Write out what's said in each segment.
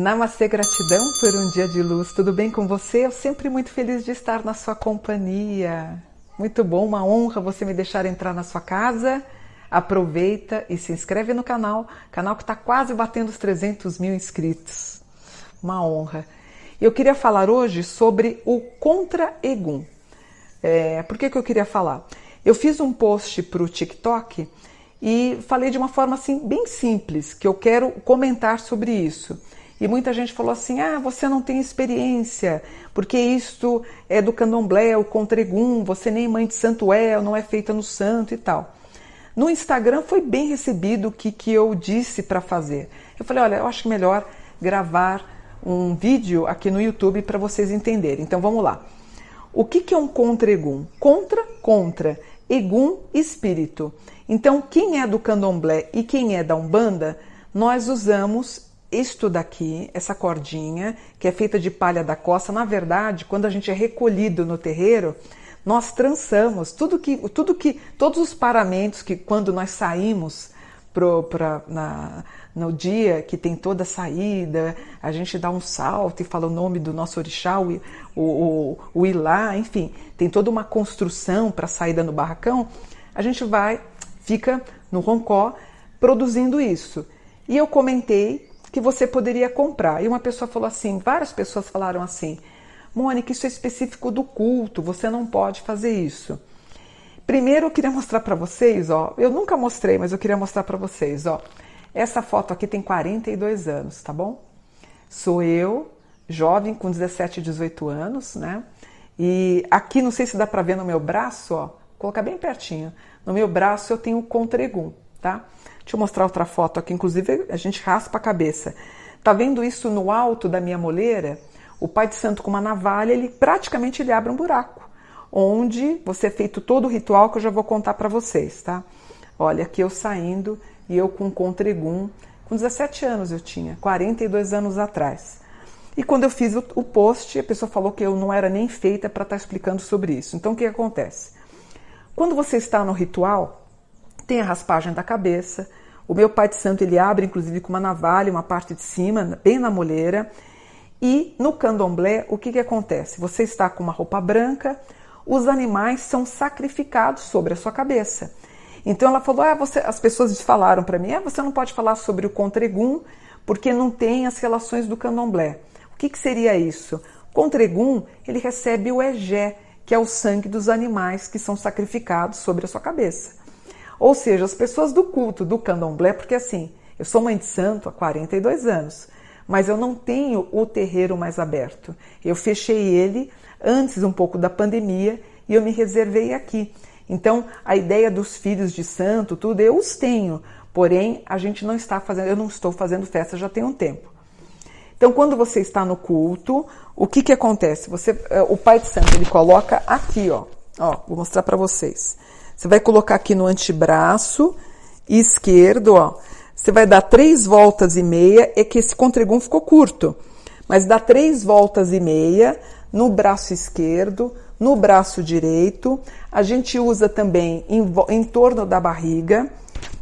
Namastê, gratidão por um dia de luz. Tudo bem com você? Eu sempre muito feliz de estar na sua companhia. Muito bom, uma honra você me deixar entrar na sua casa. Aproveita e se inscreve no canal, canal que está quase batendo os 300 mil inscritos. Uma honra. Eu queria falar hoje sobre o contra-egum. É, por que, que eu queria falar? Eu fiz um post para o TikTok e falei de uma forma assim bem simples, que eu quero comentar sobre isso. E muita gente falou assim: ah, você não tem experiência, porque isto é do candomblé, o contregum, você nem mãe de santo é, não é feita no santo e tal. No Instagram foi bem recebido o que, que eu disse para fazer. Eu falei: olha, eu acho melhor gravar um vídeo aqui no YouTube para vocês entenderem. Então vamos lá. O que, que é um contregum? Contra, contra. Egum, espírito. Então, quem é do candomblé e quem é da Umbanda, nós usamos isto daqui, essa cordinha, que é feita de palha da costa, na verdade, quando a gente é recolhido no terreiro, nós trançamos tudo que, tudo que, todos os paramentos que quando nós saímos pro, pra, na, no dia que tem toda a saída, a gente dá um salto e fala o nome do nosso orixá, o, o, o Ilá, enfim, tem toda uma construção para a saída no barracão, a gente vai, fica no roncó produzindo isso. E eu comentei que você poderia comprar. E uma pessoa falou assim, várias pessoas falaram assim, Mônica, isso é específico do culto, você não pode fazer isso. Primeiro eu queria mostrar para vocês, ó, eu nunca mostrei, mas eu queria mostrar para vocês, ó. Essa foto aqui tem 42 anos, tá bom? Sou eu, jovem com 17, 18 anos, né? E aqui não sei se dá para ver no meu braço, ó, colocar bem pertinho. No meu braço eu tenho o contregum, tá? Deixa eu mostrar outra foto aqui, inclusive a gente raspa a cabeça. Tá vendo isso no alto da minha moleira? O pai de santo com uma navalha, ele praticamente ele abre um buraco, onde você é feito todo o ritual que eu já vou contar para vocês, tá? Olha, aqui eu saindo e eu com contregum, com 17 anos eu tinha, 42 anos atrás. E quando eu fiz o, post, a pessoa falou que eu não era nem feita para estar tá explicando sobre isso. Então o que acontece? Quando você está no ritual, tem a raspagem da cabeça, o meu pai de santo ele abre inclusive com uma navalha, uma parte de cima, bem na moleira. E no candomblé, o que, que acontece? Você está com uma roupa branca, os animais são sacrificados sobre a sua cabeça. Então ela falou: ah, você, as pessoas falaram para mim, ah, você não pode falar sobre o contregum porque não tem as relações do candomblé. O que, que seria isso? Contregum ele recebe o egé, que é o sangue dos animais que são sacrificados sobre a sua cabeça. Ou seja, as pessoas do culto do candomblé, porque assim, eu sou mãe de santo há 42 anos, mas eu não tenho o terreiro mais aberto. Eu fechei ele antes um pouco da pandemia e eu me reservei aqui. Então, a ideia dos filhos de santo, tudo, eu os tenho, porém a gente não está fazendo, eu não estou fazendo festa já tem um tempo. Então, quando você está no culto, o que que acontece? Você, eh, o pai de santo, ele coloca aqui, ó, ó, vou mostrar para vocês. Você vai colocar aqui no antebraço esquerdo, ó. Você vai dar três voltas e meia. É que esse contregum ficou curto, mas dá três voltas e meia no braço esquerdo, no braço direito. A gente usa também em, em torno da barriga.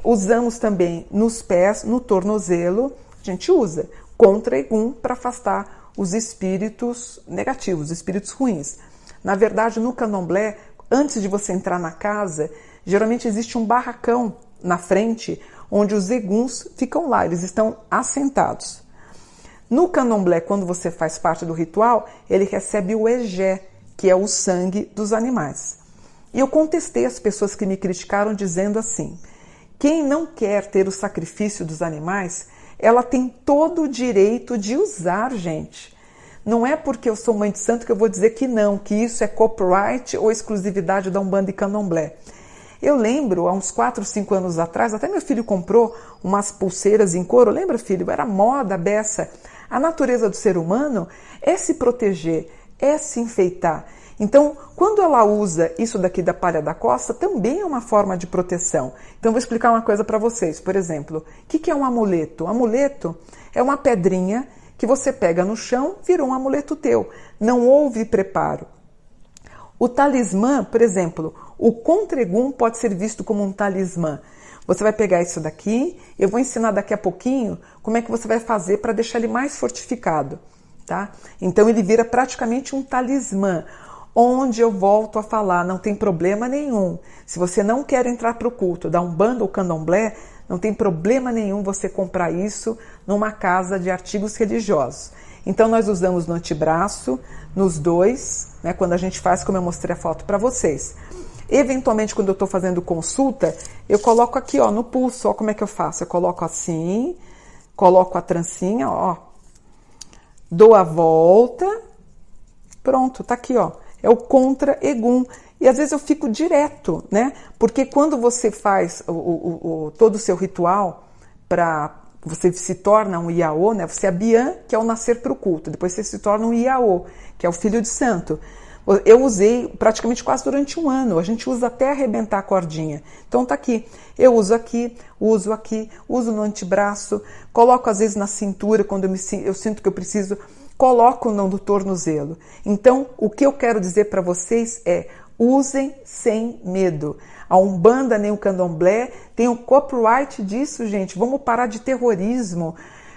Usamos também nos pés, no tornozelo. A gente usa contregum para afastar os espíritos negativos, os espíritos ruins. Na verdade, no candomblé, antes de você entrar na casa, geralmente existe um barracão na frente onde os eguns ficam lá, eles estão assentados. No candomblé, quando você faz parte do ritual, ele recebe o egé, que é o sangue dos animais. E eu contestei as pessoas que me criticaram dizendo assim: quem não quer ter o sacrifício dos animais, ela tem todo o direito de usar, gente. Não é porque eu sou mãe de santo que eu vou dizer que não, que isso é copyright ou exclusividade da Umbanda e Candomblé. Eu lembro, há uns 4, 5 anos atrás, até meu filho comprou umas pulseiras em couro. Lembra, filho? Era moda beça. A natureza do ser humano é se proteger, é se enfeitar. Então, quando ela usa isso daqui da palha da costa, também é uma forma de proteção. Então, vou explicar uma coisa para vocês. Por exemplo, o que é um amuleto? Um amuleto é uma pedrinha que você pega no chão, virou um amuleto teu. Não houve preparo. O talismã, por exemplo, o contregum pode ser visto como um talismã. Você vai pegar isso daqui, eu vou ensinar daqui a pouquinho como é que você vai fazer para deixar ele mais fortificado, tá? Então ele vira praticamente um talismã, onde eu volto a falar, não tem problema nenhum. Se você não quer entrar para o culto da Umbanda ou Candomblé, não tem problema nenhum você comprar isso numa casa de artigos religiosos. Então nós usamos no antebraço, nos dois, né, quando a gente faz, como eu mostrei a foto para vocês. Eventualmente, quando eu estou fazendo consulta, eu coloco aqui, ó, no pulso, ó, como é que eu faço? Eu coloco assim, coloco a trancinha, ó, dou a volta, pronto, tá aqui, ó. É o contra egum. E às vezes eu fico direto, né? Porque quando você faz o, o, o todo o seu ritual para você se torna um Iaô, né? Você é Bian, que é o nascer para o culto. Depois você se torna um Iaô, que é o filho de santo. Eu usei praticamente quase durante um ano. A gente usa até arrebentar a cordinha. Então tá aqui. Eu uso aqui, uso aqui, uso no antebraço, coloco às vezes na cintura quando eu, me, eu sinto que eu preciso, coloco no tornozelo. Então, o que eu quero dizer para vocês é: usem sem medo. A Umbanda nem o Candomblé tem o copyright disso, gente. Vamos parar de terrorismo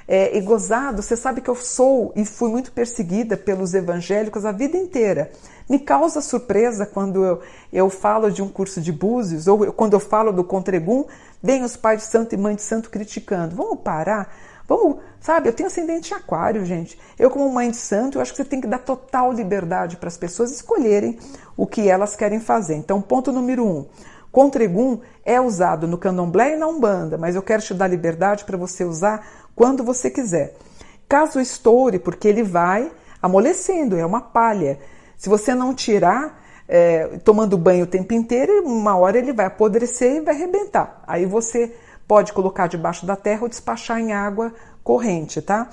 é, e gozado. Você sabe que eu sou e fui muito perseguida pelos evangélicos a vida inteira. Me causa surpresa quando eu, eu falo de um curso de búzios ou quando eu falo do Contregum, vem os pais de santo e mãe de santo criticando. Vamos parar? Vamos, sabe? Eu tenho ascendente em aquário, gente. Eu, como mãe de santo, eu acho que você tem que dar total liberdade para as pessoas escolherem o que elas querem fazer. Então, ponto número um. Contregum é usado no candomblé e na umbanda, mas eu quero te dar liberdade para você usar quando você quiser. Caso estoure, porque ele vai amolecendo, é uma palha. Se você não tirar, é, tomando banho o tempo inteiro, uma hora ele vai apodrecer e vai arrebentar. Aí você pode colocar debaixo da terra ou despachar em água corrente, tá?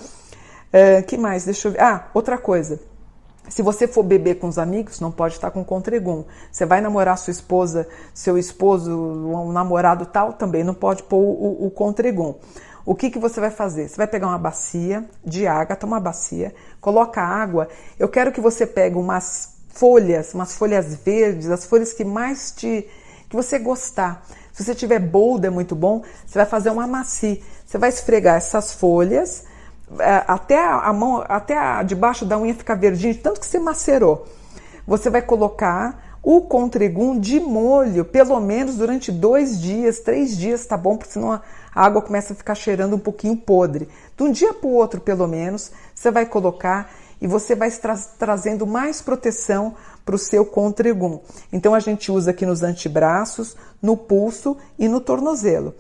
É, que mais? Deixa eu ver. Ah, outra coisa. Se você for beber com os amigos, não pode estar com contregum. Você vai namorar sua esposa, seu esposo, um namorado tal, também não pode pôr o, o contregum. O que, que você vai fazer? Você vai pegar uma bacia de água, uma bacia, coloca água. Eu quero que você pegue umas folhas, umas folhas verdes, as folhas que mais te que você gostar. Se você tiver bolda é muito bom, você vai fazer uma maci. Você vai esfregar essas folhas é, até a mão, até a, debaixo da unha ficar verdinho, tanto que você macerou. Você vai colocar o contregum de molho, pelo menos durante dois dias, três dias, tá bom? Porque senão a água começa a ficar cheirando um pouquinho podre. De um dia para o outro, pelo menos, você vai colocar e você vai tra trazendo mais proteção para o seu contregum. Então a gente usa aqui nos antebraços, no pulso e no tornozelo.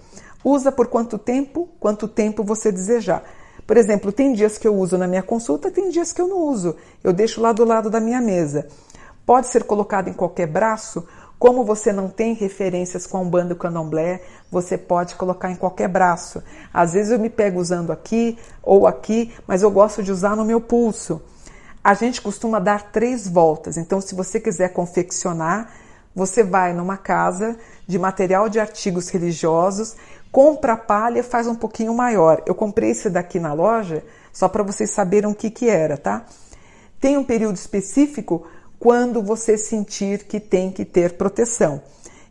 Usa por quanto tempo? Quanto tempo você desejar. Por exemplo, tem dias que eu uso na minha consulta, tem dias que eu não uso. Eu deixo lá do lado da minha mesa. Pode ser colocado em qualquer braço. Como você não tem referências com um bando candomblé, você pode colocar em qualquer braço. Às vezes eu me pego usando aqui ou aqui, mas eu gosto de usar no meu pulso. A gente costuma dar três voltas, então se você quiser confeccionar, você vai numa casa de material de artigos religiosos, compra a palha, faz um pouquinho maior. Eu comprei esse daqui na loja só para vocês saberem o que, que era, tá? Tem um período específico quando você sentir que tem que ter proteção.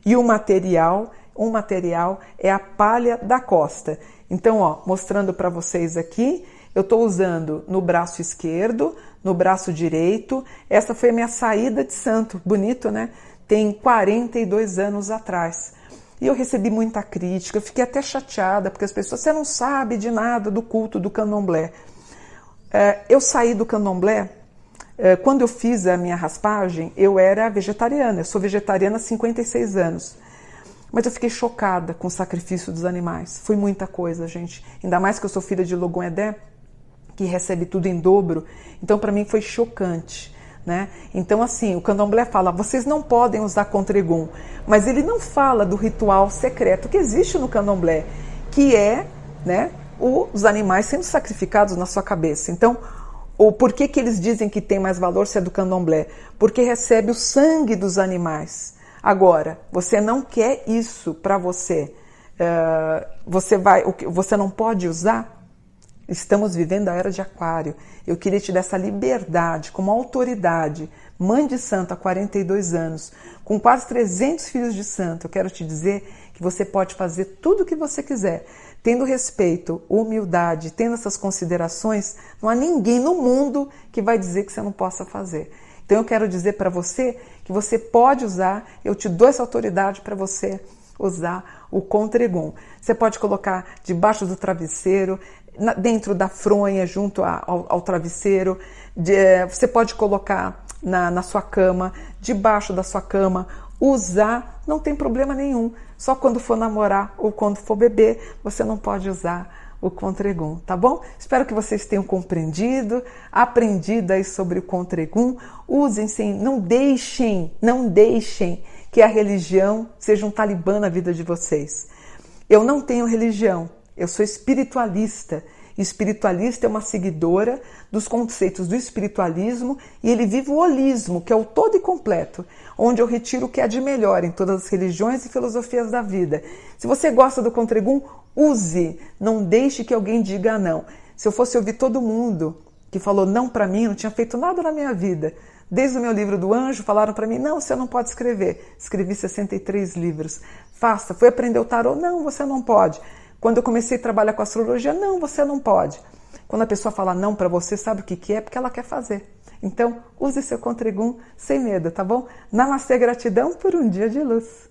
E o material, um material é a palha da costa. Então, ó, mostrando para vocês aqui, eu estou usando no braço esquerdo, no braço direito. Essa foi a minha saída de santo, bonito, né? Tem 42 anos atrás. E eu recebi muita crítica, eu fiquei até chateada, porque as pessoas, você não sabe de nada do culto do candomblé. É, eu saí do candomblé, quando eu fiz a minha raspagem, eu era vegetariana, eu sou vegetariana há 56 anos. Mas eu fiquei chocada com o sacrifício dos animais. Foi muita coisa, gente. Ainda mais que eu sou filha de Logon Edé, que recebe tudo em dobro. Então, para mim, foi chocante. Né? Então, assim, o candomblé fala: vocês não podem usar contregum, mas ele não fala do ritual secreto que existe no candomblé, que é né, os animais sendo sacrificados na sua cabeça. Então, o porquê que eles dizem que tem mais valor se é do candomblé? Porque recebe o sangue dos animais. Agora, você não quer isso para você. Uh, você vai, você não pode usar Estamos vivendo a era de Aquário. Eu queria te dar essa liberdade, como autoridade, mãe de santo há 42 anos, com quase 300 filhos de santo. Eu quero te dizer que você pode fazer tudo o que você quiser. Tendo respeito, humildade, tendo essas considerações, não há ninguém no mundo que vai dizer que você não possa fazer. Então eu quero dizer para você que você pode usar, eu te dou essa autoridade para você usar o Contregum. Você pode colocar debaixo do travesseiro, dentro da fronha, junto ao, ao travesseiro. De, eh, você pode colocar na, na sua cama, debaixo da sua cama, usar, não tem problema nenhum. Só quando for namorar ou quando for beber, você não pode usar o Contregum, tá bom? Espero que vocês tenham compreendido, aprendido aí sobre o Contregum. Usem sem, não deixem, não deixem que a religião seja um talibã na vida de vocês. Eu não tenho religião, eu sou espiritualista. Espiritualista é uma seguidora dos conceitos do espiritualismo e ele vive o holismo, que é o todo e completo, onde eu retiro o que é de melhor em todas as religiões e filosofias da vida. Se você gosta do Contregum, use, não deixe que alguém diga não. Se eu fosse ouvir todo mundo que falou não para mim, não tinha feito nada na minha vida. Desde o meu livro do anjo, falaram para mim: não, você não pode escrever. Escrevi 63 livros. Faça. Foi aprender o tarô? Não, você não pode. Quando eu comecei a trabalhar com astrologia, não, você não pode. Quando a pessoa fala não para você, sabe o que, que é? Porque ela quer fazer. Então, use seu Contregum sem medo, tá bom? Namastê, gratidão por um dia de luz.